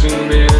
Jackson, man.